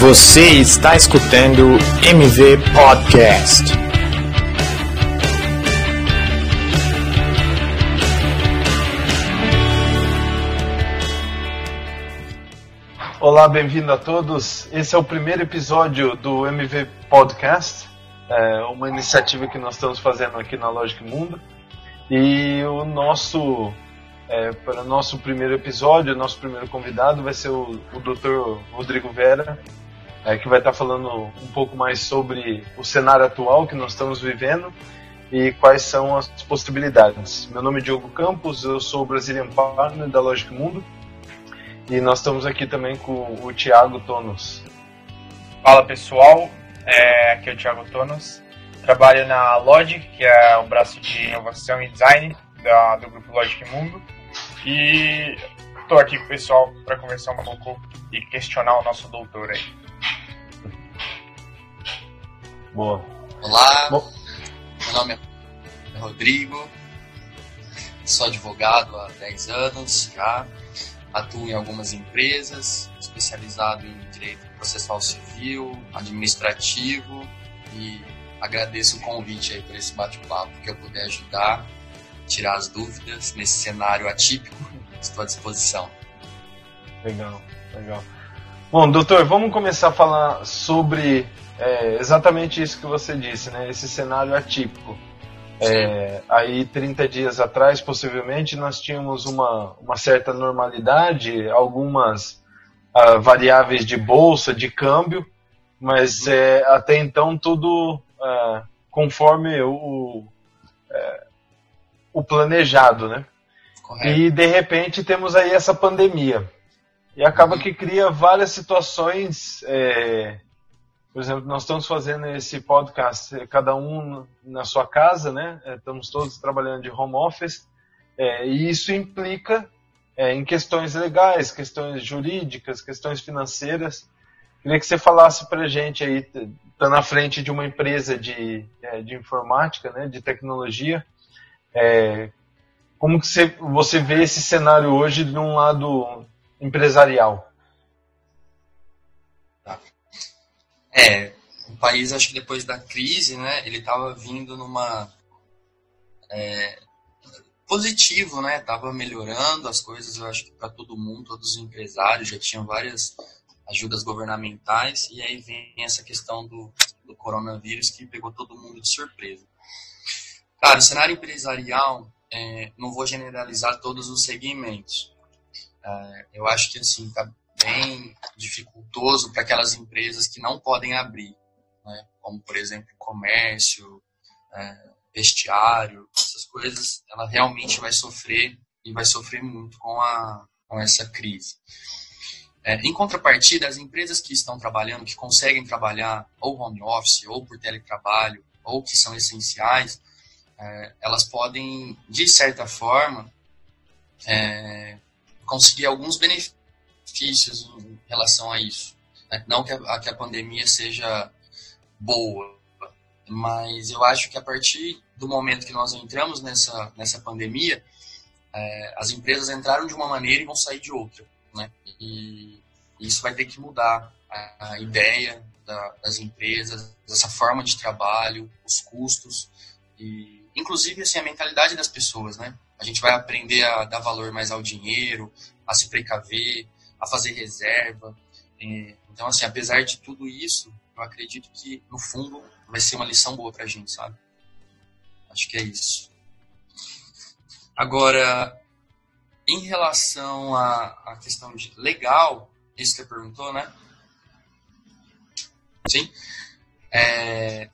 Você está escutando MV Podcast. Olá, bem-vindo a todos. Esse é o primeiro episódio do MV Podcast, é uma iniciativa que nós estamos fazendo aqui na Logic Mundo. E o nosso é, para o nosso primeiro episódio, nosso primeiro convidado vai ser o, o Dr. Rodrigo Vera, é, que vai estar falando um pouco mais sobre o cenário atual que nós estamos vivendo e quais são as possibilidades. Meu nome é Diogo Campos, eu sou Brazilian Partner da Logic Mundo e nós estamos aqui também com o Thiago Tonos. Fala pessoal, é, aqui é o Thiago Tonos, trabalho na Logic, que é o braço de inovação e design da, do grupo Logic Mundo e estou aqui com o pessoal para conversar um pouco e questionar o nosso doutor aí. Boa. Olá, Bom. meu nome é Rodrigo, sou advogado há 10 anos já, atuo em algumas empresas, especializado em direito processual civil, administrativo e agradeço o convite aí por esse bate-papo que eu puder ajudar tirar as dúvidas nesse cenário atípico, estou à disposição. Legal, legal. Bom, doutor, vamos começar a falar sobre é, exatamente isso que você disse, né? Esse cenário atípico. É, aí, 30 dias atrás, possivelmente, nós tínhamos uma, uma certa normalidade, algumas uh, variáveis de bolsa, de câmbio, mas uhum. é, até então tudo uh, conforme o, é, o planejado, né? Correto. E de repente temos aí essa pandemia. E acaba que cria várias situações. É... Por exemplo, nós estamos fazendo esse podcast, cada um na sua casa, né? É, estamos todos trabalhando de home office. É, e isso implica é, em questões legais, questões jurídicas, questões financeiras. Queria que você falasse para a gente aí, tá na frente de uma empresa de, é, de informática, né, de tecnologia, é, como que você, você vê esse cenário hoje de um lado empresarial? É, o país, acho que depois da crise, né, ele estava vindo numa... É, positivo, né? Tava melhorando as coisas, eu acho que para todo mundo, todos os empresários já tinham várias ajudas governamentais e aí vem essa questão do, do coronavírus que pegou todo mundo de surpresa. Cara, o cenário empresarial, é, não vou generalizar todos os segmentos. É, eu acho que assim está bem dificultoso para aquelas empresas que não podem abrir, né? como por exemplo comércio, é, vestiário, essas coisas, ela realmente vai sofrer e vai sofrer muito com, a, com essa crise. É, em contrapartida, as empresas que estão trabalhando, que conseguem trabalhar ou home office, ou por teletrabalho, ou que são essenciais, é, elas podem, de certa forma, é, conseguir alguns benefícios em relação a isso. Né? Não que a, que a pandemia seja boa, mas eu acho que a partir do momento que nós entramos nessa, nessa pandemia, é, as empresas entraram de uma maneira e vão sair de outra. Né? E isso vai ter que mudar a, a ideia da, das empresas, essa forma de trabalho, os custos. E inclusive assim, a mentalidade das pessoas, né? A gente vai aprender a dar valor mais ao dinheiro, a se precaver, a fazer reserva. Então, assim, apesar de tudo isso, eu acredito que, no fundo, vai ser uma lição boa pra gente, sabe? Acho que é isso. Agora, em relação à, à questão de legal, isso que você perguntou, né? Sim. É,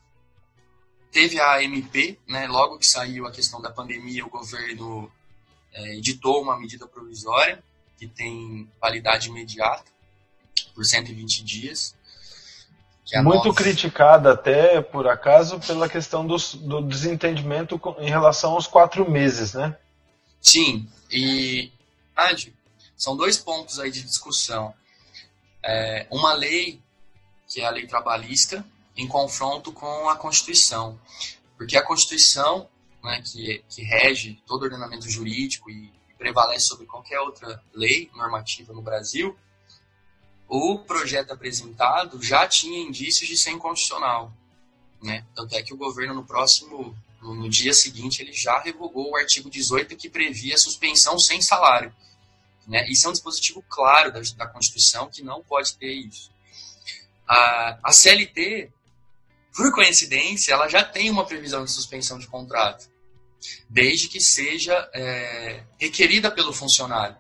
Teve a MP, né, logo que saiu a questão da pandemia, o governo é, editou uma medida provisória que tem validade imediata por 120 dias. É Muito criticada até, por acaso, pela questão do, do desentendimento em relação aos quatro meses, né? Sim, e Adi, são dois pontos aí de discussão. É, uma lei, que é a lei trabalhista, em confronto com a Constituição. Porque a Constituição, né, que, que rege todo o ordenamento jurídico e, prevalece sobre qualquer outra lei normativa no Brasil, o projeto apresentado já tinha indícios de ser inconstitucional. Né? Tanto é que o governo, no próximo, no, dia seguinte, ele já revogou o artigo 18 que previa suspensão sem salário. Né? Isso é um dispositivo claro da, da Constituição que não pode ter isso. A, a CLT, por coincidência, ela já tem uma previsão de suspensão de contrato, desde que seja é, requerida pelo funcionário.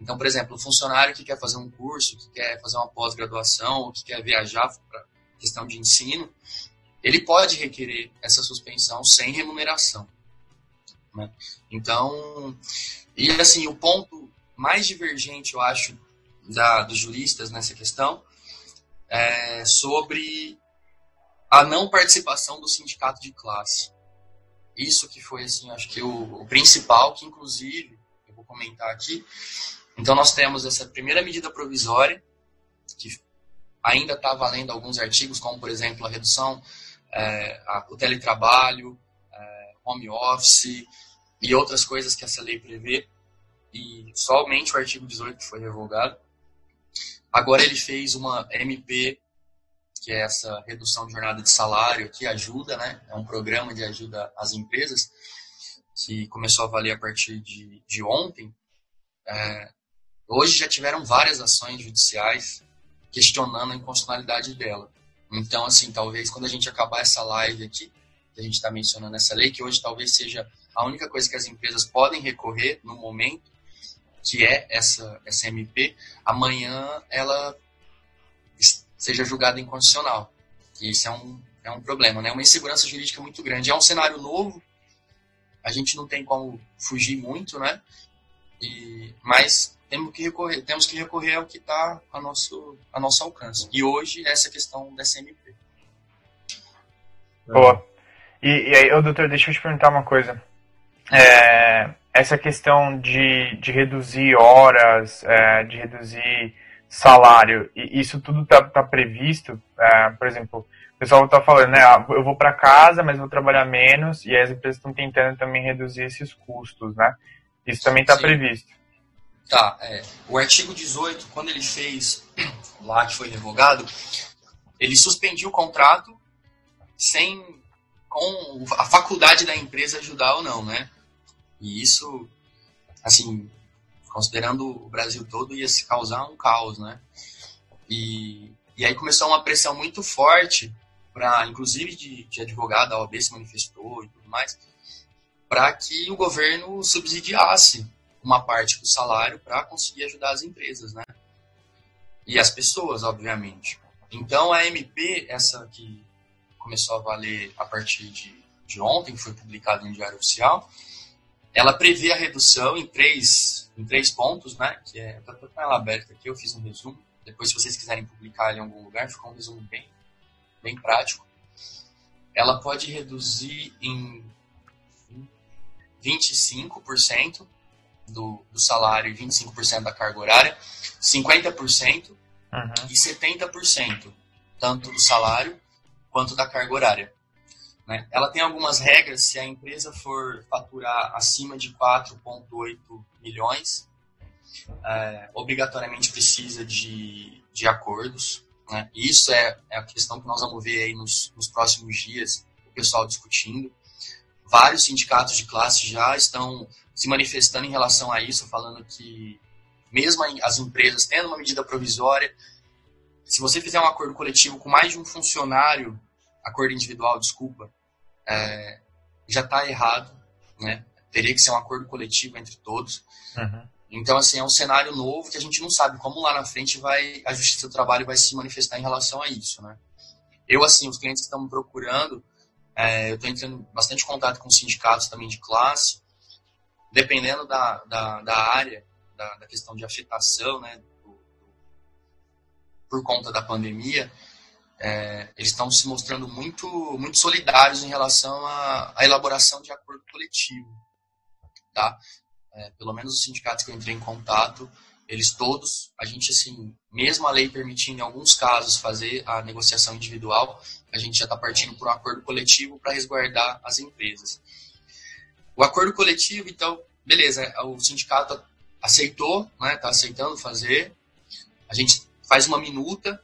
Então, por exemplo, o funcionário que quer fazer um curso, que quer fazer uma pós-graduação, ou que quer viajar para questão de ensino, ele pode requerer essa suspensão sem remuneração. Né? Então, e assim, o ponto mais divergente, eu acho, da, dos juristas nessa questão é sobre a não participação do sindicato de classe. Isso que foi, assim, acho que o, o principal, que inclusive, eu vou comentar aqui, então, nós temos essa primeira medida provisória, que ainda está valendo alguns artigos, como, por exemplo, a redução, é, a, o teletrabalho, é, home office e outras coisas que essa lei prevê, e somente o artigo 18 foi revogado. Agora ele fez uma MP, que é essa redução de jornada de salário, que ajuda, né? É um programa de ajuda às empresas, que começou a valer a partir de, de ontem. É, Hoje já tiveram várias ações judiciais questionando a inconstitucionalidade dela. Então, assim, talvez quando a gente acabar essa live aqui, que a gente está mencionando essa lei, que hoje talvez seja a única coisa que as empresas podem recorrer no momento, que é essa, essa MP, amanhã ela seja julgada inconstitucional. E isso é um, é um problema, né? Uma insegurança jurídica muito grande. É um cenário novo, a gente não tem como fugir muito, né? E, mas temos que recorrer, temos que recorrer ao que está a nosso, a nosso alcance. E hoje, essa questão da SMP. Boa. E, e aí, doutor, deixa eu te perguntar uma coisa. É, essa questão de, de reduzir horas, é, de reduzir salário, isso tudo está tá previsto? É, por exemplo, o pessoal está falando, né? Ah, eu vou para casa, mas vou trabalhar menos, e as empresas estão tentando também reduzir esses custos, né? Isso também está previsto. Tá, é, o artigo 18, quando ele fez lá que foi revogado, ele suspendiu o contrato sem com a faculdade da empresa ajudar ou não, né? E isso, assim, considerando o Brasil todo, ia se causar um caos, né? E, e aí começou uma pressão muito forte para, inclusive de, de advogado, a OAB se manifestou e tudo mais, para que o governo subsidiasse uma parte do salário para conseguir ajudar as empresas, né? E as pessoas, obviamente. Então a MP, essa que começou a valer a partir de, de ontem, foi publicada em Diário Oficial, ela prevê a redução em três, em três pontos, né? Que é, estou com ela aberta aqui, eu fiz um resumo. Depois, se vocês quiserem publicar em algum lugar, ficou um resumo bem, bem prático. Ela pode reduzir em 25% do, do salário e 25% da carga horária, 50% uhum. e 70%, tanto do salário quanto da carga horária. Né? Ela tem algumas regras, se a empresa for faturar acima de 4,8 milhões, é, obrigatoriamente precisa de, de acordos. Né? Isso é, é a questão que nós vamos ver aí nos, nos próximos dias, o pessoal discutindo. Vários sindicatos de classe já estão se manifestando em relação a isso, falando que mesmo as empresas tendo uma medida provisória, se você fizer um acordo coletivo com mais de um funcionário, acordo individual, desculpa, é, já está errado, né? Teria que ser um acordo coletivo entre todos. Uhum. Então, assim, é um cenário novo que a gente não sabe como lá na frente vai a Justiça do Trabalho vai se manifestar em relação a isso, né? Eu, assim, os clientes que estão me procurando, é, eu estou entrando bastante contato com sindicatos também de classe, dependendo da, da, da área, da, da, questão de afetação, né, do, do, por conta da pandemia, é, eles estão se mostrando muito, muito solidários em relação à, à elaboração de acordo coletivo. Tá? É, pelo menos os sindicatos que eu entrei em contato, eles todos, a gente assim, mesmo a lei permitindo em alguns casos fazer a negociação individual, a gente já está partindo por um acordo coletivo para resguardar as empresas. O acordo coletivo, então, beleza, o sindicato aceitou, né, está aceitando fazer. A gente faz uma minuta,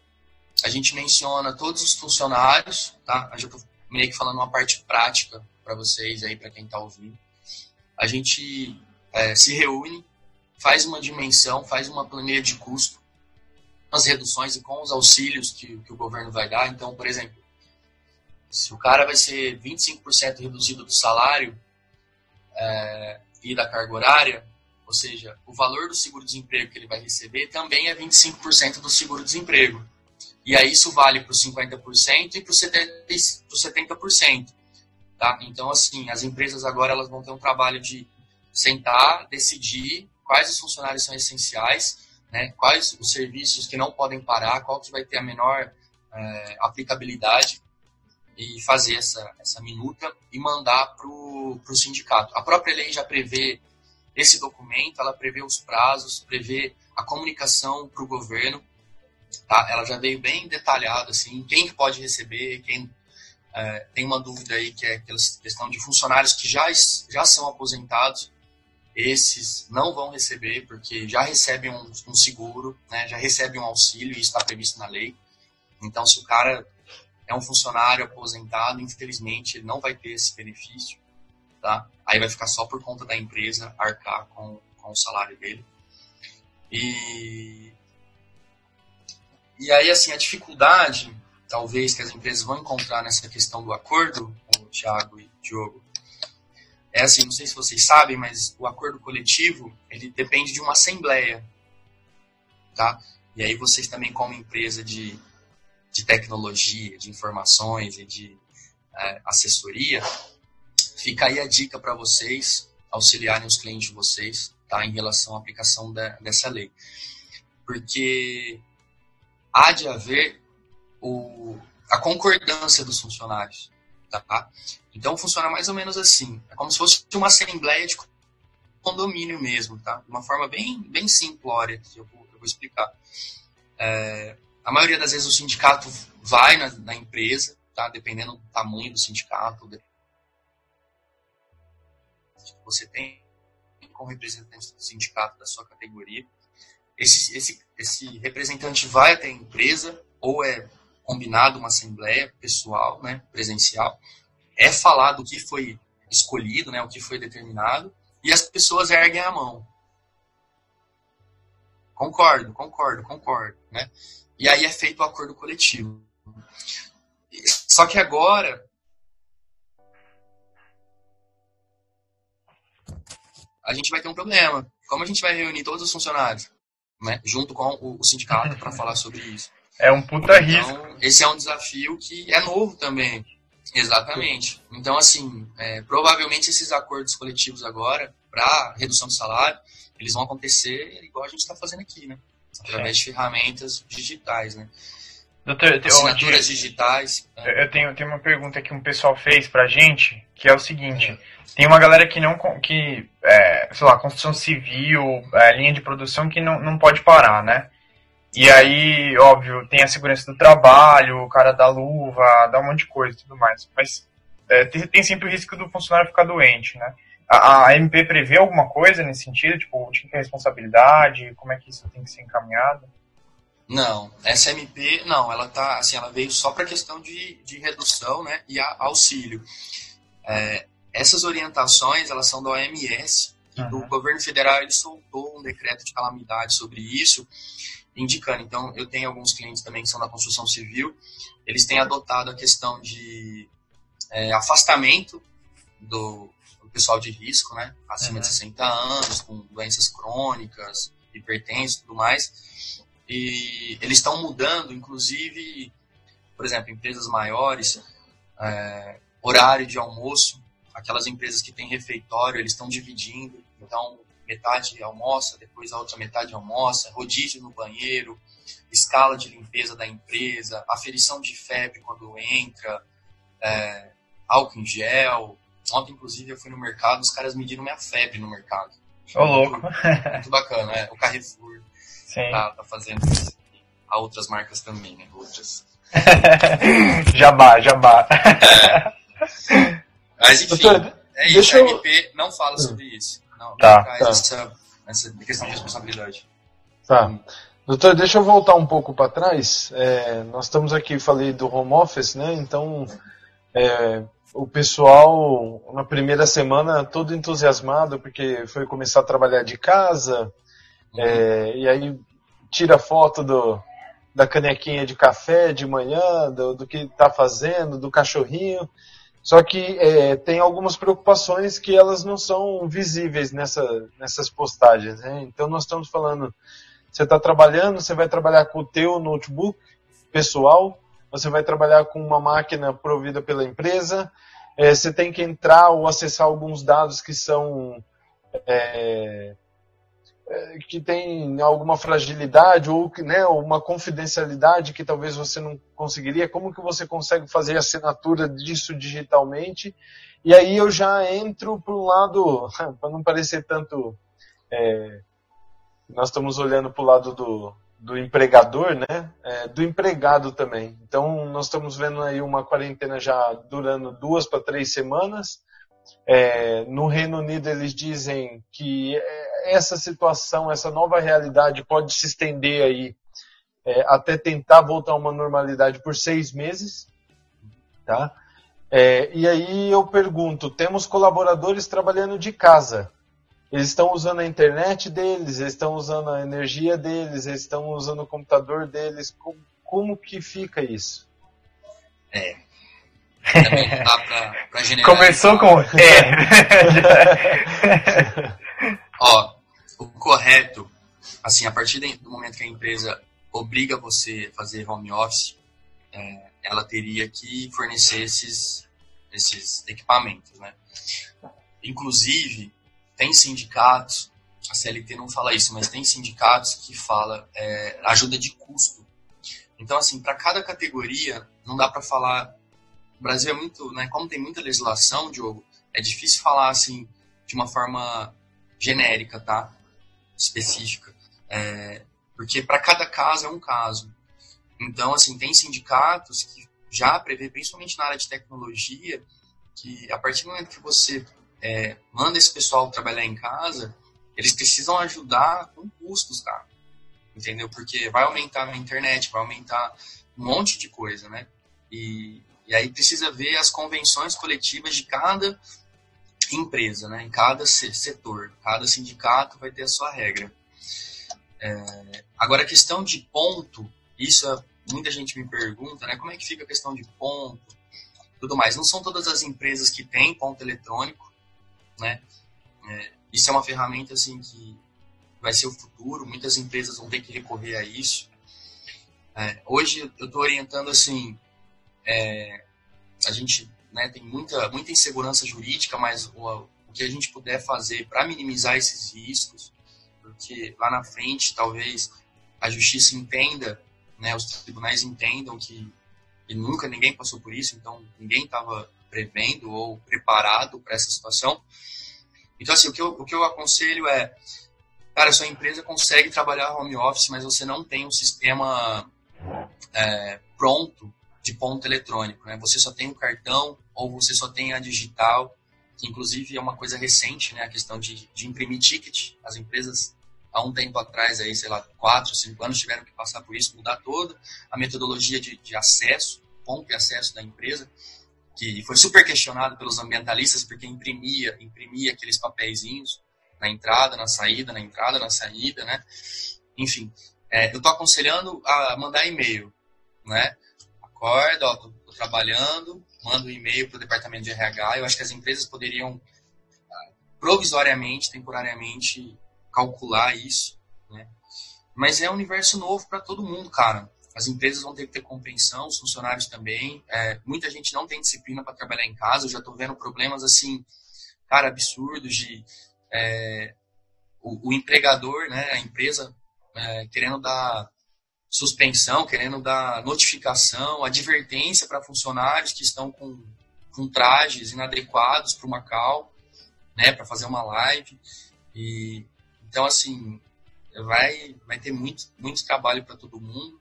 a gente menciona todos os funcionários, tá? Eu já estou meio que falando uma parte prática para vocês aí, para quem está ouvindo. A gente é, se reúne, faz uma dimensão, faz uma planilha de custo, as reduções e com os auxílios que, que o governo vai dar. Então, por exemplo, se o cara vai ser 25% reduzido do salário é, e da carga horária, ou seja, o valor do seguro-desemprego que ele vai receber também é 25% do seguro-desemprego. E aí isso vale para os 50% e para os 70%. Tá? Então, assim, as empresas agora elas vão ter um trabalho de sentar, decidir quais os funcionários são essenciais, né, quais os serviços que não podem parar, qual que vai ter a menor é, aplicabilidade e fazer essa, essa minuta e mandar para o sindicato. A própria lei já prevê esse documento, ela prevê os prazos, prevê a comunicação para o governo, tá? ela já veio bem detalhada, assim, quem pode receber, quem é, tem uma dúvida aí que é questão de funcionários que já, já são aposentados, esses não vão receber, porque já recebem um, um seguro, né, já recebem um auxílio, e está previsto na lei. Então, se o cara é um funcionário aposentado, infelizmente, ele não vai ter esse benefício, tá? Aí vai ficar só por conta da empresa arcar com, com o salário dele. E, e aí, assim, a dificuldade, talvez, que as empresas vão encontrar nessa questão do acordo, o Thiago e o Diogo, é assim, não sei se vocês sabem, mas o acordo coletivo, ele depende de uma assembleia, tá? E aí vocês também, como empresa de de tecnologia, de informações e de é, assessoria, fica aí a dica para vocês auxiliarem os clientes de vocês tá, em relação à aplicação da, dessa lei. Porque há de haver o, a concordância dos funcionários. Tá? Então funciona mais ou menos assim. É como se fosse uma assembleia de condomínio mesmo, tá? De uma forma bem, bem simplória, que eu vou, eu vou explicar. É, a maioria das vezes o sindicato vai na, na empresa, tá? dependendo do tamanho do sindicato. Você tem como representante do sindicato da sua categoria. Esse, esse, esse representante vai até a empresa, ou é combinado uma assembleia pessoal, né, presencial, é falado o que foi escolhido, né, o que foi determinado, e as pessoas erguem a mão. Concordo, concordo, concordo, né? E aí é feito o acordo coletivo. Só que agora. A gente vai ter um problema. Como a gente vai reunir todos os funcionários, né, junto com o, sindicato, para falar sobre isso? É um puta então, risco. Esse é um desafio que é novo também. Exatamente. Então, assim, é, provavelmente esses acordos coletivos agora, para redução do salário, eles vão acontecer igual a gente está fazendo aqui, né? através de ferramentas digitais, né? Doutor, Assinaturas digitais. Né? Eu tenho, tenho uma pergunta que um pessoal fez pra gente, que é o seguinte. É. Tem uma galera que não, que, é, sei lá, construção civil, é, linha de produção que não, não pode parar, né? E aí, óbvio, tem a segurança do trabalho, o cara da luva, dá um monte de coisa e tudo mais. Mas é, tem, tem sempre o risco do funcionário ficar doente, né? A, a MP prevê alguma coisa nesse sentido? Tipo, tinha que responsabilidade? Como é que isso tem que ser encaminhado? Não, essa MP, não, ela tá, assim, ela veio só para questão de, de redução, né, e auxílio. É, essas orientações, elas são da OMS, uhum. o governo federal ele soltou um decreto de calamidade sobre isso, indicando. Então, eu tenho alguns clientes também que são da construção civil, eles têm adotado a questão de é, afastamento do, pessoal de risco, né? Acima uhum. de 60 anos, com doenças crônicas, hipertensos e tudo mais. E eles estão mudando, inclusive, por exemplo, empresas maiores, é, horário de almoço, aquelas empresas que têm refeitório, eles estão dividindo. Então, metade almoça, depois a outra metade almoça, rodízio no banheiro, escala de limpeza da empresa, aferição de febre quando entra, é, álcool em gel, Ontem, inclusive, eu fui no mercado, os caras mediram minha febre no mercado. Ô, louco. Muito bacana, é. O Carrefour tá, tá, fazendo isso. Há outras marcas também, né? Outras. jabá, jabá. É. Mas enfim, Doutor, é isso. A MP não fala sobre isso. Não, tá, não traz tá. essa, essa questão de responsabilidade. Tá. Doutor, deixa eu voltar um pouco para trás. É, nós estamos aqui, falei do home office, né? Então, é, o pessoal, na primeira semana, todo entusiasmado, porque foi começar a trabalhar de casa. É, e aí tira foto do, da canequinha de café de manhã, do, do que está fazendo, do cachorrinho. Só que é, tem algumas preocupações que elas não são visíveis nessa, nessas postagens. Né? Então nós estamos falando, você está trabalhando, você vai trabalhar com o teu notebook pessoal, você vai trabalhar com uma máquina provida pela empresa, é, você tem que entrar ou acessar alguns dados que são é, que tem alguma fragilidade ou né, uma confidencialidade que talvez você não conseguiria, como que você consegue fazer assinatura disso digitalmente? E aí eu já entro para um lado, para não parecer tanto. É, nós estamos olhando para o lado do, do empregador, né? É, do empregado também. Então nós estamos vendo aí uma quarentena já durando duas para três semanas. É, no Reino Unido eles dizem que essa situação, essa nova realidade pode se estender aí é, até tentar voltar a uma normalidade por seis meses, tá? É, e aí eu pergunto, temos colaboradores trabalhando de casa. Eles estão usando a internet deles, eles estão usando a energia deles, eles estão usando o computador deles. Como, como que fica isso? É, também não dá pra, pra Começou com. É. Ó, o correto, assim, a partir do momento que a empresa obriga você a fazer home office, é, ela teria que fornecer esses, esses equipamentos, né? Inclusive, tem sindicatos, a CLT não fala isso, mas tem sindicatos que fala é, ajuda de custo. Então, assim, para cada categoria, não dá para falar o Brasil é muito, né, como tem muita legislação, Diogo, é difícil falar assim de uma forma genérica, tá? Específica. É, porque para cada caso é um caso. Então, assim, tem sindicatos que já prevê, principalmente na área de tecnologia, que a partir do momento que você é, manda esse pessoal trabalhar em casa, eles precisam ajudar com custos, cara. Entendeu? Porque vai aumentar na internet, vai aumentar um monte de coisa, né? E, e aí precisa ver as convenções coletivas de cada empresa, né? em cada setor. Cada sindicato vai ter a sua regra. É, agora, a questão de ponto, isso é, muita gente me pergunta, né? Como é que fica a questão de ponto, tudo mais. Não são todas as empresas que têm ponto eletrônico, né? É, isso é uma ferramenta assim que vai ser o futuro. Muitas empresas vão ter que recorrer a isso. É, hoje eu estou orientando assim é, a gente né, tem muita, muita insegurança jurídica, mas o, o que a gente puder fazer para minimizar esses riscos, porque lá na frente talvez a justiça entenda, né, os tribunais entendam que, que nunca ninguém passou por isso, então ninguém estava prevendo ou preparado para essa situação. Então, assim, o que, eu, o que eu aconselho é, cara, sua empresa consegue trabalhar home office, mas você não tem um sistema é, pronto de ponto eletrônico. Né? Você só tem o cartão ou você só tem a digital, que inclusive é uma coisa recente, né? a questão de, de imprimir ticket. As empresas, há um tempo atrás, aí, sei lá, quatro, cinco anos, tiveram que passar por isso, mudar toda a metodologia de, de acesso, ponto e acesso da empresa, que foi super questionado pelos ambientalistas, porque imprimia, imprimia aqueles papeizinhos na entrada, na saída, na entrada, na saída, né? Enfim, é, eu estou aconselhando a mandar e-mail, né? Acorda, ó, tô, tô trabalhando, manda um e-mail para o departamento de RH. Eu acho que as empresas poderiam ah, provisoriamente, temporariamente, calcular isso, né? Mas é um universo novo para todo mundo, cara. As empresas vão ter que ter compreensão, os funcionários também. É, muita gente não tem disciplina para trabalhar em casa. Eu já estou vendo problemas assim, cara, absurdos de é, o, o, empregador, né, a empresa é, querendo dar suspensão, querendo dar notificação, advertência para funcionários que estão com, com trajes inadequados para uma call, né, para fazer uma live. E então assim vai vai ter muito muito trabalho para todo mundo.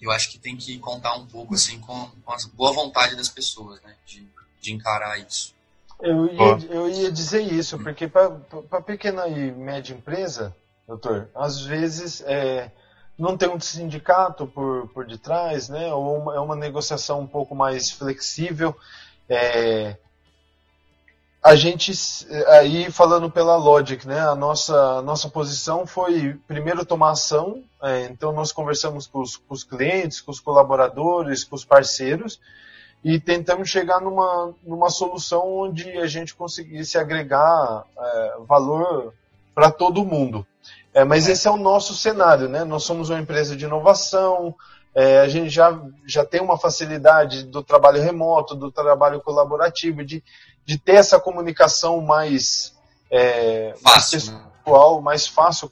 Eu acho que tem que contar um pouco assim com, com a boa vontade das pessoas, né, de, de encarar isso. Eu ia, eu ia dizer isso, porque para pequena e média empresa, doutor, às vezes é, não tem um sindicato por, por detrás, né? Ou uma, é uma negociação um pouco mais flexível. É, a gente aí falando pela Logic, né? A nossa a nossa posição foi primeiro tomar ação. É, então nós conversamos com os, com os, clientes, com os colaboradores, com os parceiros e tentamos chegar numa numa solução onde a gente conseguisse agregar é, valor para todo mundo. É, mas esse é o nosso cenário, né? Nós somos uma empresa de inovação, é, a gente já, já tem uma facilidade do trabalho remoto, do trabalho colaborativo, de, de ter essa comunicação mais, é, fácil, mais pessoal, né? mais fácil.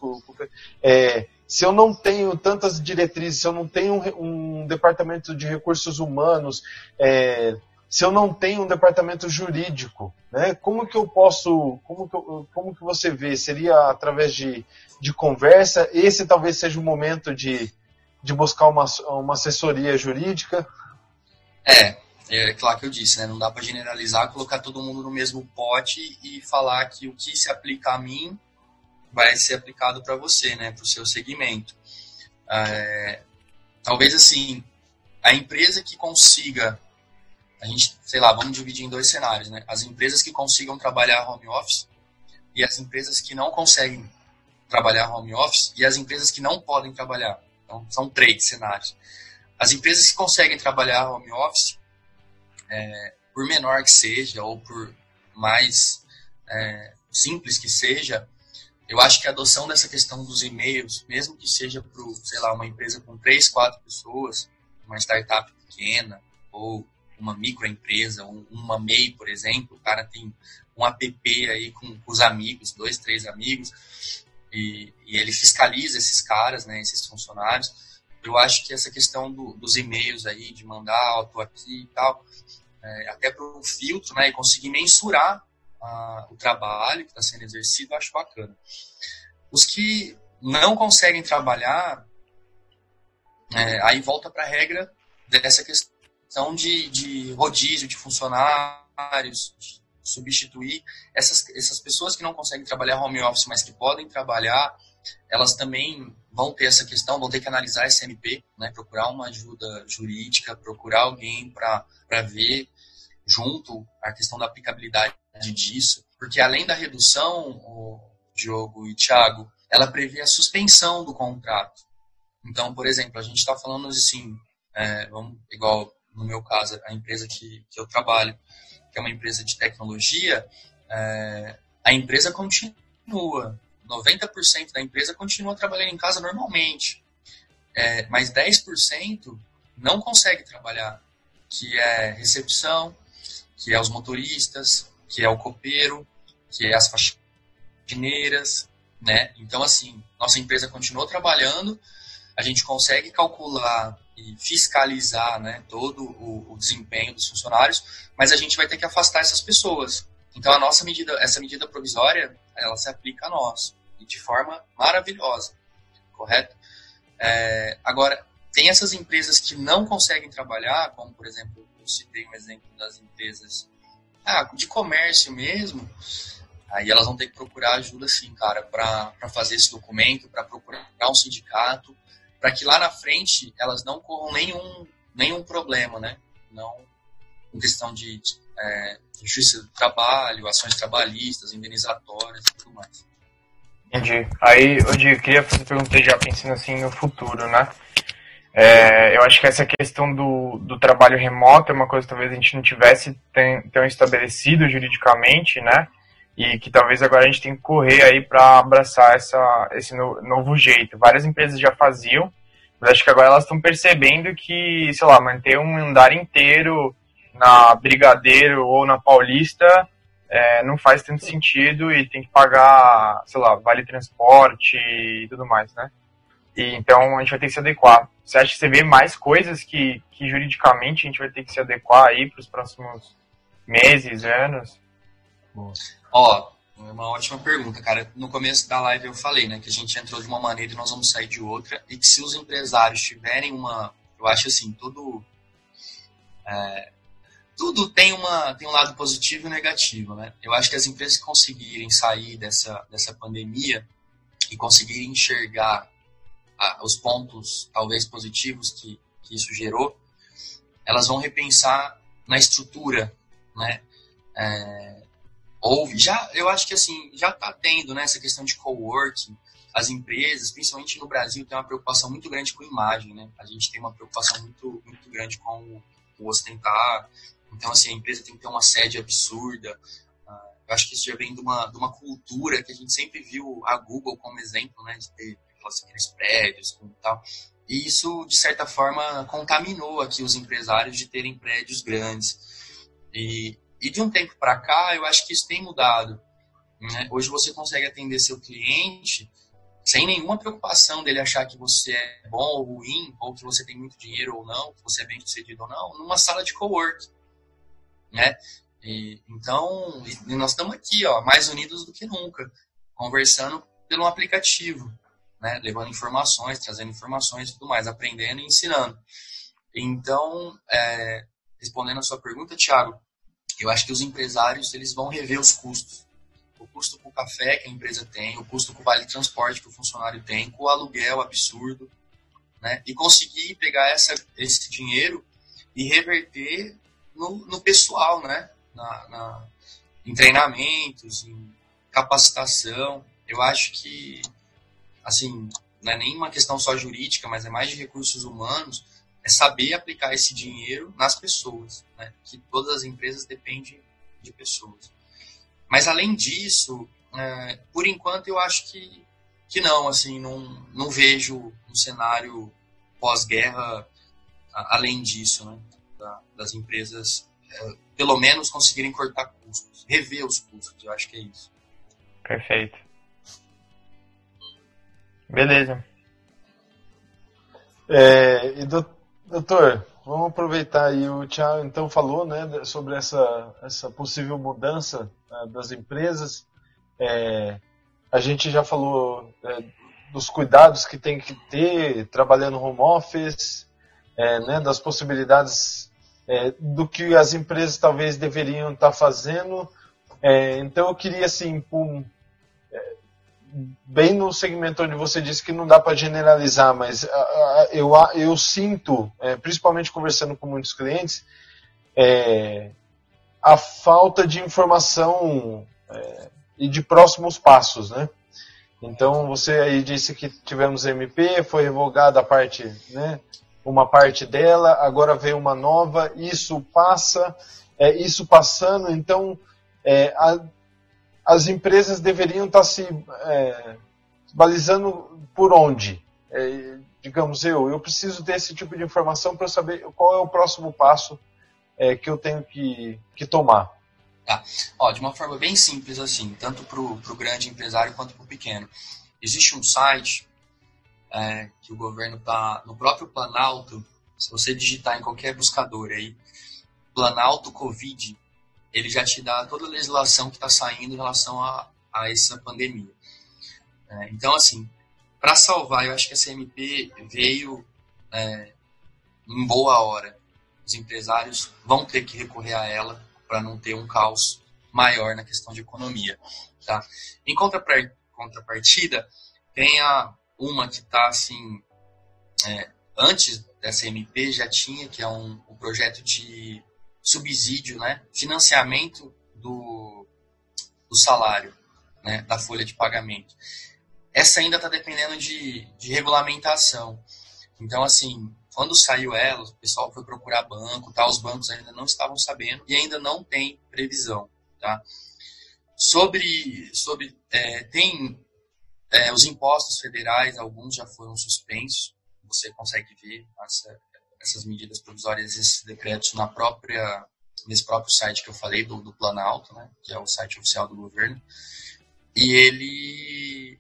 É, se eu não tenho tantas diretrizes, se eu não tenho um, um departamento de recursos humanos, é, se eu não tenho um departamento jurídico, né? Como que eu posso, como que, como que você vê? Seria através de, de conversa? Esse talvez seja o momento de, de buscar uma, uma assessoria jurídica? É, é claro que eu disse, né? Não dá para generalizar, colocar todo mundo no mesmo pote e falar que o que se aplica a mim vai ser aplicado para você, né? Para o seu segmento. É, talvez assim, a empresa que consiga a gente, sei lá, vamos dividir em dois cenários, né? As empresas que consigam trabalhar home office e as empresas que não conseguem trabalhar home office e as empresas que não podem trabalhar. Então, são três cenários. As empresas que conseguem trabalhar home office, é, por menor que seja ou por mais é, simples que seja, eu acho que a adoção dessa questão dos e-mails, mesmo que seja para, sei lá, uma empresa com três, quatro pessoas, uma startup pequena ou uma microempresa, uma MEI, por exemplo, o cara tem um app aí com, os amigos, dois, três amigos, e, e, ele fiscaliza esses caras, né, esses funcionários. Eu acho que essa questão do, dos e-mails aí, de mandar, ó, tô aqui e tal, é, até para o filtro, né, e conseguir mensurar a, o trabalho que está sendo exercido, eu acho bacana. Os que não conseguem trabalhar, é, aí volta para a regra dessa questão questão de, de rodízio de funcionários, de substituir essas, essas pessoas que não conseguem trabalhar home office, mas que podem trabalhar, elas também vão ter essa questão, vão ter que analisar SMP, né, procurar uma ajuda jurídica, procurar alguém para ver junto a questão da aplicabilidade disso, porque além da redução, o Diogo e Thiago, ela prevê a suspensão do contrato. Então, por exemplo, a gente está falando assim, é, vamos, igual no meu caso, a empresa que, que eu trabalho, que é uma empresa de tecnologia, é, a empresa continua. 90% da empresa continua trabalhando em casa normalmente. É, mas 10% não consegue trabalhar, que é recepção, que é os motoristas, que é o copeiro, que é as faxineiras, né? Então, assim, nossa empresa continua trabalhando, a gente consegue calcular e fiscalizar né, todo o, o, desempenho dos funcionários, mas a gente vai ter que afastar essas pessoas. Então a nossa medida, essa medida provisória, ela se aplica a nós e de forma maravilhosa, correto? É, agora tem essas empresas que não conseguem trabalhar, como por exemplo eu citei um exemplo das empresas ah, de comércio mesmo, aí elas vão ter que procurar ajuda sim, cara, para fazer esse documento, para procurar um sindicato para que lá na frente elas não corram nenhum, nenhum problema, né? Não em questão de é, justiça do trabalho, ações trabalhistas, indenizatórias e tudo mais. Entendi. Aí, eu queria fazer pergunta já pensando assim no futuro, né? É, eu acho que essa questão do, do trabalho remoto é uma coisa que talvez a gente não tivesse tão estabelecido juridicamente, né? E que talvez agora a gente tenha que correr aí para abraçar essa, esse no, novo jeito. Várias empresas já faziam, mas acho que agora elas estão percebendo que, sei lá, manter um andar inteiro na Brigadeiro ou na Paulista é, não faz tanto sentido e tem que pagar, sei lá, vale transporte e tudo mais, né? E, então a gente vai ter que se adequar. Você acha que você vê mais coisas que, que juridicamente a gente vai ter que se adequar aí para os próximos meses, anos? Ó, uma ótima pergunta, cara. No começo da live eu falei, né, que a gente entrou de uma maneira e nós vamos sair de outra, e que se os empresários tiverem uma, eu acho assim, tudo, é, tudo tem uma, tem um lado positivo e negativo, né? Eu acho que as empresas conseguirem sair dessa, dessa pandemia e conseguirem enxergar os pontos talvez positivos que, que isso gerou, elas vão repensar na estrutura, né? É, houve, já, eu acho que assim, já está tendo né, essa questão de coworking, as empresas, principalmente no Brasil, tem uma preocupação muito grande com imagem, né? A gente tem uma preocupação muito, muito grande com o ostentar. Então, assim, a empresa tem que ter uma sede absurda. Uh, eu acho que isso já vem de uma, de uma cultura que a gente sempre viu a Google como exemplo, né? De ter aqueles prédios e tal. E isso, de certa forma, contaminou aqui os empresários de terem prédios grandes. E, e de um tempo para cá, eu acho que isso tem mudado. Né? Hoje você consegue atender seu cliente sem nenhuma preocupação dele achar que você é bom ou ruim, ou que você tem muito dinheiro ou não, que você é bem sucedido ou não, numa sala de cowork, né? E, então, e nós estamos aqui, ó, mais unidos do que nunca, conversando pelo aplicativo, né? Levando informações, trazendo informações e tudo mais, aprendendo e ensinando. Então, é, respondendo a sua pergunta, Thiago, eu acho que os empresários eles vão rever os custos o custo com o café que a empresa tem, o custo com o vale transporte que o funcionário tem, com o aluguel absurdo, né? E conseguir pegar essa, esse dinheiro e reverter no, no pessoal, né? Na, na, em treinamentos, em capacitação. Eu acho que, assim, não é nem uma questão só jurídica, mas é mais de recursos humanos, é saber aplicar esse dinheiro nas pessoas, né? Que todas as empresas dependem de pessoas. Mas além disso, é, por enquanto eu acho que, que não, assim, não, não vejo um cenário pós-guerra além disso, né? Da, das empresas, é, pelo menos conseguirem cortar custos, rever os custos, eu acho que é isso. Perfeito. Beleza. É, e doutor, vamos aproveitar aí, o Thiago então falou né, sobre essa, essa possível mudança né, das empresas. É, a gente já falou é, dos cuidados que tem que ter trabalhando home office, é, né, das possibilidades é, do que as empresas talvez deveriam estar fazendo. É, então eu queria assim, um, bem no segmento onde você disse que não dá para generalizar, mas a, a, eu, eu sinto, principalmente conversando com muitos clientes, a falta de informação é, e de próximos passos, né? Então você aí disse que tivemos MP, foi revogada a parte, né? Uma parte dela, agora veio uma nova, isso passa, é, isso passando, então é, a, as empresas deveriam estar se é, balizando por onde? É, digamos eu, eu preciso ter esse tipo de informação para saber qual é o próximo passo é, que eu tenho que, que tomar? Tá. Ó, de uma forma bem simples assim, tanto para o grande empresário quanto para o pequeno. Existe um site é, que o governo está no próprio Planalto, se você digitar em qualquer buscador aí, Planalto Covid, ele já te dá toda a legislação que está saindo em relação a, a essa pandemia. É, então, assim, para salvar, eu acho que a CMP veio é, em boa hora os empresários vão ter que recorrer a ela para não ter um caos maior na questão de economia. Tá? Em contrapartida, tem a, uma que está assim, é, antes dessa MP já tinha, que é um, um projeto de subsídio, né, financiamento do, do salário, né, da folha de pagamento. Essa ainda está dependendo de, de regulamentação. Então, assim, quando saiu ela, o pessoal foi procurar banco, tá? Os bancos ainda não estavam sabendo e ainda não tem previsão, tá? Sobre, sobre é, tem é, os impostos federais, alguns já foram suspensos. Você consegue ver essa, essas medidas provisórias, esses decretos na própria nesse próprio site que eu falei do, do Planalto, né? Que é o site oficial do governo. E ele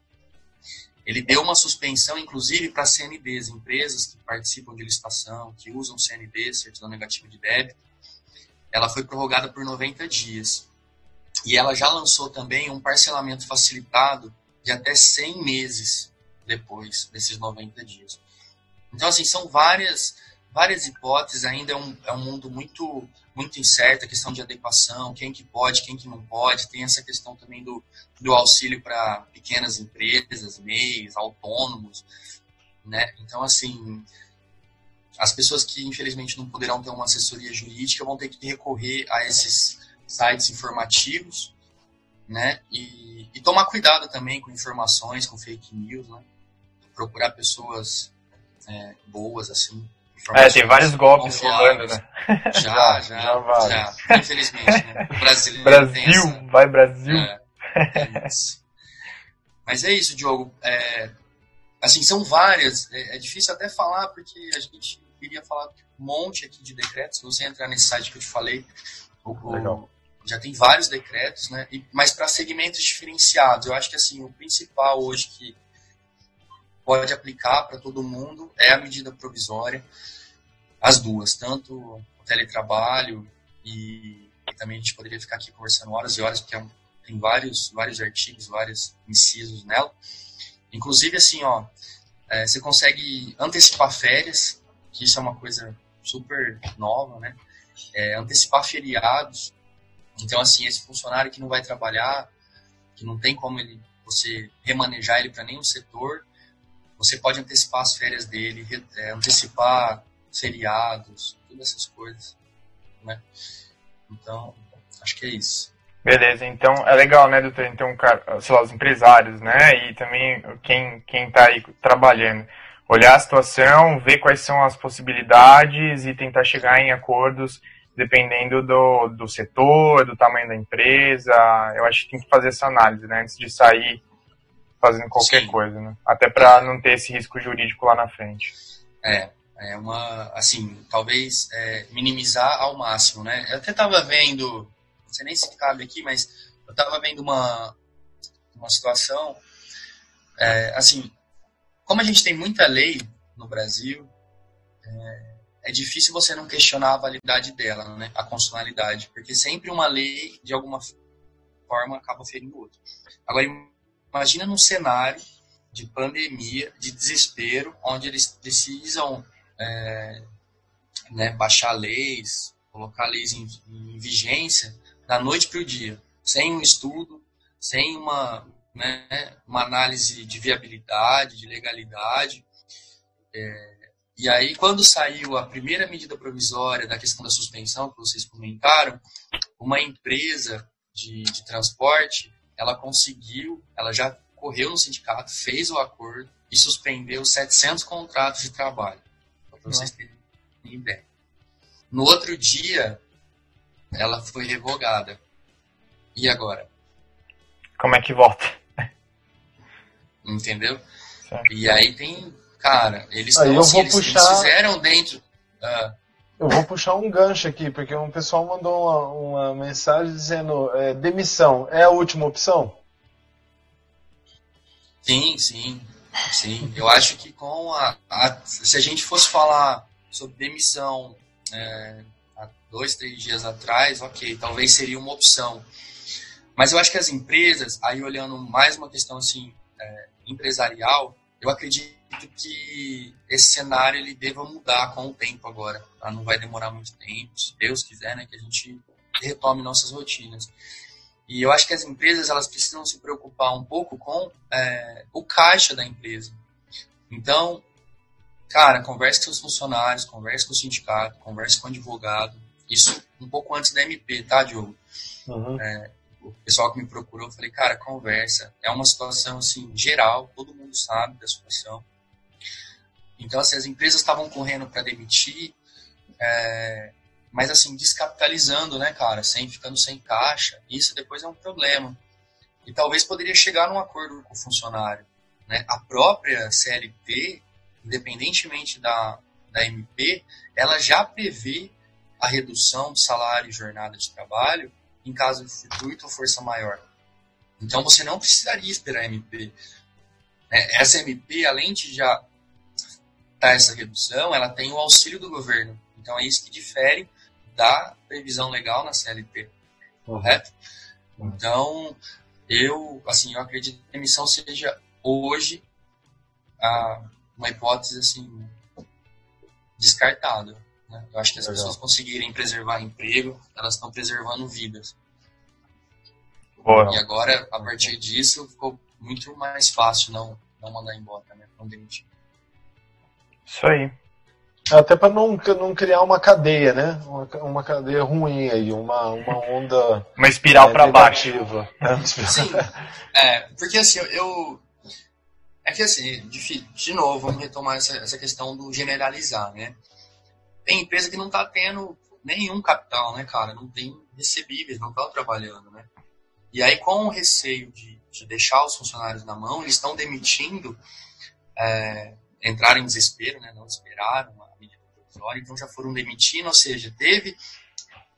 ele deu uma suspensão, inclusive, para CNDs, empresas que participam de licitação, que usam CND, certidão negativa de débito. Ela foi prorrogada por 90 dias. E ela já lançou também um parcelamento facilitado de até 100 meses depois desses 90 dias. Então, assim, são várias, várias hipóteses, ainda é um, é um mundo muito muito incerto, a questão de adequação, quem que pode, quem que não pode, tem essa questão também do, do auxílio para pequenas empresas, MEIs, autônomos. né? Então, assim, as pessoas que infelizmente não poderão ter uma assessoria jurídica vão ter que recorrer a esses sites informativos, né? E, e tomar cuidado também com informações, com fake news, né? Procurar pessoas é, boas, assim. É, tem vários golpes rolando, né? Já, já, já, já, Infelizmente, né? O brasileiro Brasil, essa, vai Brasil. É, é Mas é isso, Diogo. É, assim, são várias. É, é, difícil até falar, porque a gente queria falar um monte aqui de decretos. Se você entrar nesse site que eu te falei, o, o, já tem vários decretos, né? E, mas para segmentos diferenciados. Eu acho que assim, o principal hoje que pode aplicar para todo mundo é a medida provisória, as duas, tanto o teletrabalho e, e, também a gente poderia ficar aqui conversando horas e horas, porque é tem vários, vários artigos, vários incisos nela. Inclusive, assim, ó, é, você consegue antecipar férias, que isso é uma coisa super nova, né? É, antecipar feriados. Então, assim, esse funcionário que não vai trabalhar, que não tem como ele, você remanejar ele para nenhum setor, você pode antecipar as férias dele, é, antecipar feriados, todas essas coisas, né? Então, acho que é isso. Beleza, então é legal, né, doutor? Então, sei lá, os empresários, né, e também quem, quem tá aí trabalhando, olhar a situação, ver quais são as possibilidades e tentar chegar em acordos dependendo do, do setor, do tamanho da empresa. Eu acho que tem que fazer essa análise, né, antes de sair fazendo qualquer Sim. coisa, né? Até para não ter esse risco jurídico lá na frente. É, é uma, assim, talvez é, minimizar ao máximo, né? Eu até estava vendo, não sei nem se cabe aqui, mas eu estava vendo uma, uma situação, é, assim, como a gente tem muita lei no Brasil, é, é, difícil você não questionar a validade dela, né? A constitucionalidade, porque sempre uma lei, de alguma forma, acaba ferindo outra. Agora, Imagina num cenário de pandemia, de desespero, onde eles precisam é, né, baixar leis, colocar leis em, em vigência da noite para o dia, sem um estudo, sem uma, né, uma análise de viabilidade, de legalidade. É, e aí, quando saiu a primeira medida provisória da questão da suspensão, que vocês comentaram, uma empresa de, de transporte ela conseguiu, ela já correu no sindicato, fez o acordo e suspendeu 700 contratos de trabalho. Para vocês terem ideia. No outro dia, ela foi revogada. E agora? Como é que volta? Entendeu? Certo. E aí tem, cara, eles, aí assim, eles, puxar... eles, fizeram dentro. Uh, eu vou puxar um gancho aqui, porque um pessoal mandou uma, uma mensagem dizendo é, demissão é a última opção? Sim, sim, sim. Eu acho que com a, a se a gente fosse falar sobre demissão é, há dois, três dias atrás, ok, talvez seria uma opção. Mas eu acho que as empresas, aí olhando mais uma questão assim é, empresarial, eu acredito que esse cenário ele deva mudar com o tempo agora. Tá? Não vai demorar muito tempo, se Deus quiser, né, que a gente retome nossas rotinas. E eu acho que as empresas elas precisam se preocupar um pouco com é, o caixa da empresa. Então, cara, converse com os funcionários, converse com o sindicato, converse com o advogado. Isso um pouco antes da MP, tá, Diogo? Uhum. É, o pessoal que me procurou, eu falei, cara, conversa. É uma situação assim geral, todo mundo sabe da situação. Então, assim, as empresas estavam correndo para demitir, é, mas assim, descapitalizando, né, cara, sem ficando sem caixa. Isso depois é um problema. E talvez poderia chegar num acordo com o funcionário. Né? A própria CLT, independentemente da, da MP, ela já prevê a redução do salário e jornada de trabalho em caso de fortuito ou força maior. Então você não precisaria esperar a MP. É, essa MP, além de já essa redução, ela tem o auxílio do governo. Então é isso que difere da previsão legal na CLT, correto? Então eu, assim, eu acredito que a emissão seja hoje a, uma hipótese assim descartada. Né? Eu acho que as Legal. pessoas conseguirem preservar emprego, elas estão preservando vidas. Boa. E agora, a partir disso, ficou muito mais fácil não, não mandar embora, né? não demitir. Isso aí. Até para não, não criar uma cadeia, né? Uma, uma cadeia ruim aí, uma, uma onda. Uma espiral é, para baixo. É, Sim. É, porque assim, eu. É que assim, de, de novo, vamos retomar essa, essa questão do generalizar, né? Tem empresa que não tá tendo nenhum capital, né, cara? Não tem recebíveis, não estão trabalhando, né? E aí, com o receio de, de deixar os funcionários na mão, eles estão demitindo, é, entraram em desespero, né? Não esperaram a medida provisória, então já foram demitindo, ou seja, teve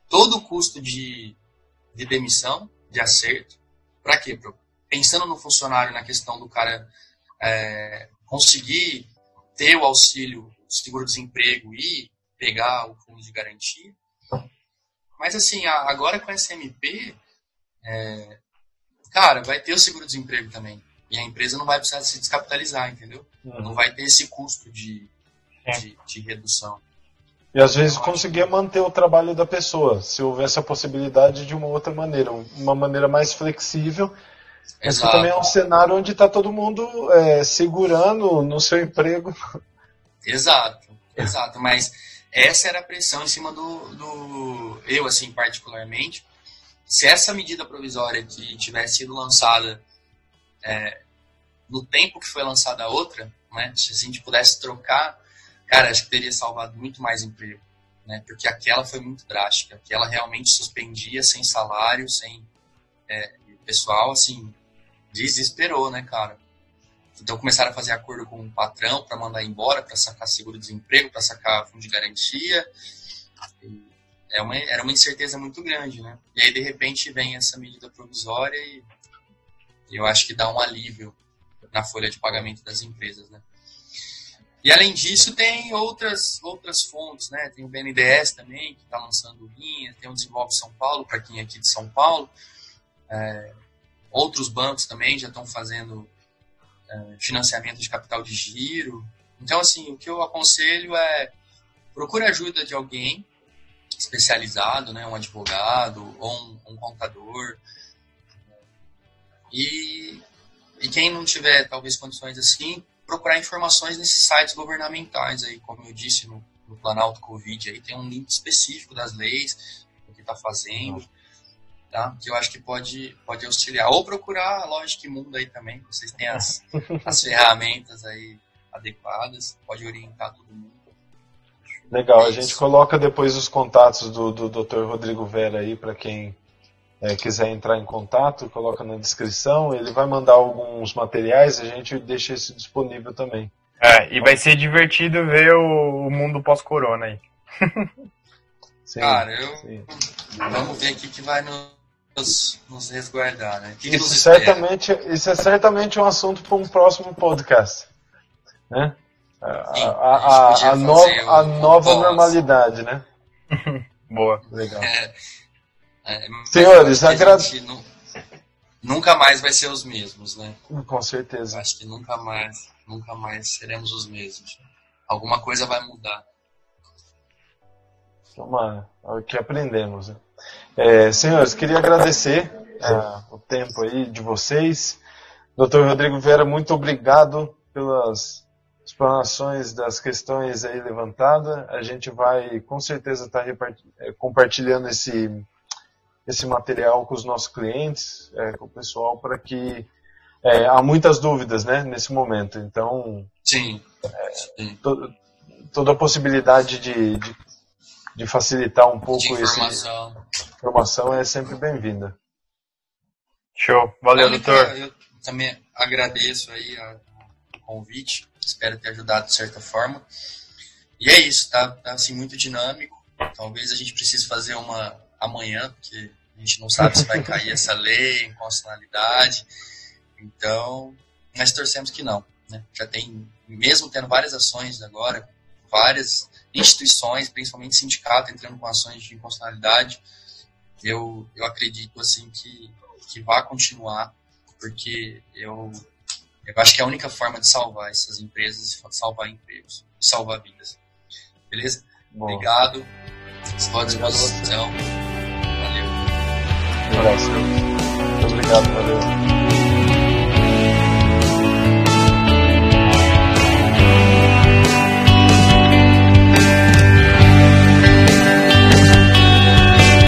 todo o custo de, de demissão, de acerto, para quê? Pra, pensando no funcionário, na questão do cara é, conseguir ter o auxílio seguro-desemprego e pegar o fundo de garantia. Mas assim, agora com essa MP, é, cara, vai ter o seguro-desemprego também. E a empresa não vai precisar se descapitalizar, entendeu? Uhum. Não vai ter esse custo de, é. de, de, redução. E às vezes conseguia manter o trabalho da pessoa, se houvesse a possibilidade de uma outra maneira, uma maneira mais flexível. Mas que também é um cenário onde está todo mundo é, segurando no seu emprego. Exato, exato. Mas essa era a pressão em cima do, do eu assim particularmente se essa medida provisória que tivesse sido lançada é, no tempo que foi lançada a outra né se a gente pudesse trocar cara acho que teria salvado muito mais emprego né porque aquela foi muito drástica aquela realmente suspendia sem salário sem é, pessoal assim desesperou né cara então começaram a fazer acordo com o patrão para mandar embora, para sacar seguro-desemprego, para sacar fundo de garantia. É uma, era uma incerteza muito grande, né? E aí, de repente, vem essa medida provisória e eu acho que dá um alívio na folha de pagamento das empresas, né? E além disso, tem outras, outras fontes, né? Tem o BNDES também, que está lançando linha, tem o Desenvolve São Paulo, para quem é aqui de São Paulo. É, outros bancos também já estão fazendo é, financiamento de capital de giro. Então, assim, o que eu aconselho é procure ajuda de alguém especializado, né, um advogado ou um, um contador. E, e quem não tiver, talvez, condições assim, procurar informações nesses sites governamentais aí, como eu disse no, no Planalto Covid, aí tem um link específico das leis, o que está fazendo tá? Que eu acho que pode, pode auxiliar. Ou procurar a Logic Mundo aí também, vocês têm as, as ferramentas aí adequadas, pode orientar todo mundo. Legal, a gente coloca depois os contatos do, do Dr. Rodrigo Vera aí para quem é, quiser entrar em contato, coloca na descrição. Ele vai mandar alguns materiais, a gente deixa isso disponível também. É, e vai ser divertido ver o, o mundo pós-corona aí. Sim, Cara, eu. Sim. Vamos ver aqui que vai no, nos, nos resguardar, né? Que isso, certamente, isso é certamente um assunto para um próximo podcast. Né? A, a, a, a, no, a nova normalidade, né? Boa. Legal. É, é, Senhores, agradeço. Nunca mais vai ser os mesmos, né? Com certeza. Acho que nunca mais, nunca mais seremos os mesmos. Alguma coisa vai mudar. Tomara, é o que aprendemos. Né? É, senhores, queria agradecer é, o tempo aí de vocês. Doutor Rodrigo Vera, muito obrigado pelas explanações das questões aí levantadas. A gente vai com certeza estar tá é, compartilhando esse, esse material com os nossos clientes, é, com o pessoal, para que é, há muitas dúvidas né, nesse momento. Então, sim, é, sim. To, toda a possibilidade de, de de facilitar um pouco informação. essa informação é sempre bem-vinda. Show, valeu, doutor. Eu também agradeço aí o convite, espero ter ajudado de certa forma. E é isso, tá, tá assim muito dinâmico. Talvez a gente precise fazer uma amanhã, porque a gente não sabe se vai cair essa lei, inconstitucionalidade. Então, nós torcemos que não. Né? Já tem, mesmo tendo várias ações agora, várias instituições, principalmente sindicato, entrando com ações de inconstitucionalidade, eu, eu acredito assim que, que vai continuar, porque eu, eu acho que é a única forma de salvar essas empresas, salvar empregos, salvar vidas. Beleza? Bom. Obrigado. Estou à disposição. Muito obrigado, valeu.